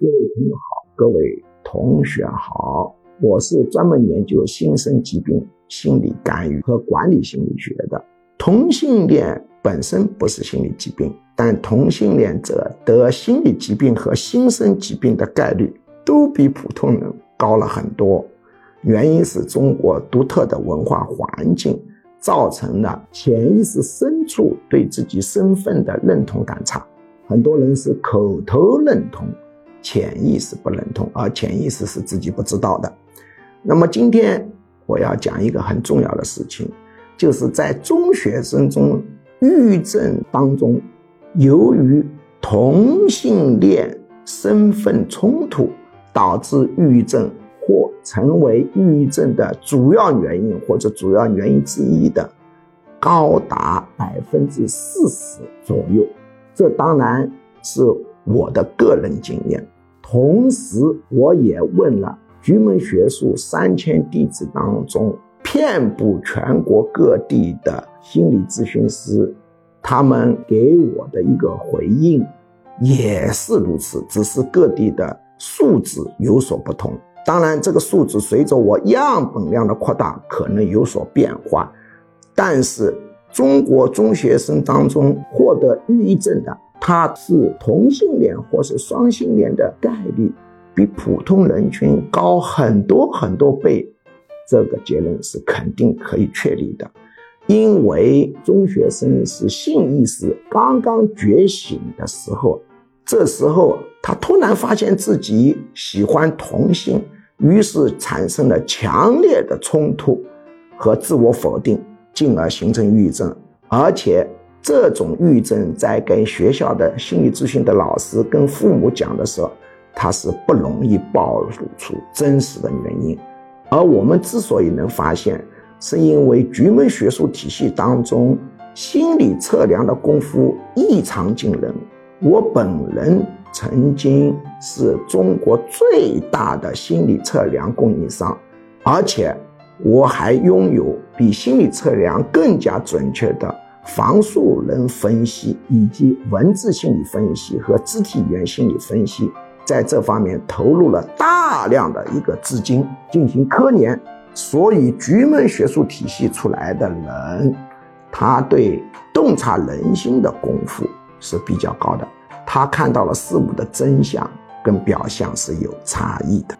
各位朋友好，各位同学好，我是专门研究新生疾病心理干预和管理心理学的。同性恋本身不是心理疾病，但同性恋者得心理疾病和新生疾病的概率都比普通人高了很多。原因是中国独特的文化环境造成了潜意识深处对自己身份的认同感差。很多人是口头认同，潜意识不认同，而潜意识是自己不知道的。那么今天我要讲一个很重要的事情，就是在中学生中，抑郁症当中，由于同性恋身份冲突导致抑郁症，或成为抑郁症的主要原因或者主要原因之一的，高达百分之四十左右。这当然是我的个人经验，同时我也问了菊门学术三千弟子当中遍布全国各地的心理咨询师，他们给我的一个回应也是如此，只是各地的数字有所不同。当然，这个数字随着我样本量的扩大可能有所变化，但是。中国中学生当中获得抑郁症的，他是同性恋或是双性恋的概率比普通人群高很多很多倍，这个结论是肯定可以确立的。因为中学生是性意识刚刚觉醒的时候，这时候他突然发现自己喜欢同性，于是产生了强烈的冲突和自我否定。进而形成抑郁症，而且这种抑郁症在跟学校的心理咨询的老师跟父母讲的时候，他是不容易暴露出真实的原因。而我们之所以能发现，是因为局门学术体系当中心理测量的功夫异常惊人。我本人曾经是中国最大的心理测量供应商，而且。我还拥有比心理测量更加准确的房数人分析，以及文字心理分析和肢体语言心理分析，在这方面投入了大量的一个资金进行科研。所以，局门学术体系出来的人，他对洞察人心的功夫是比较高的，他看到了事物的真相跟表象是有差异的。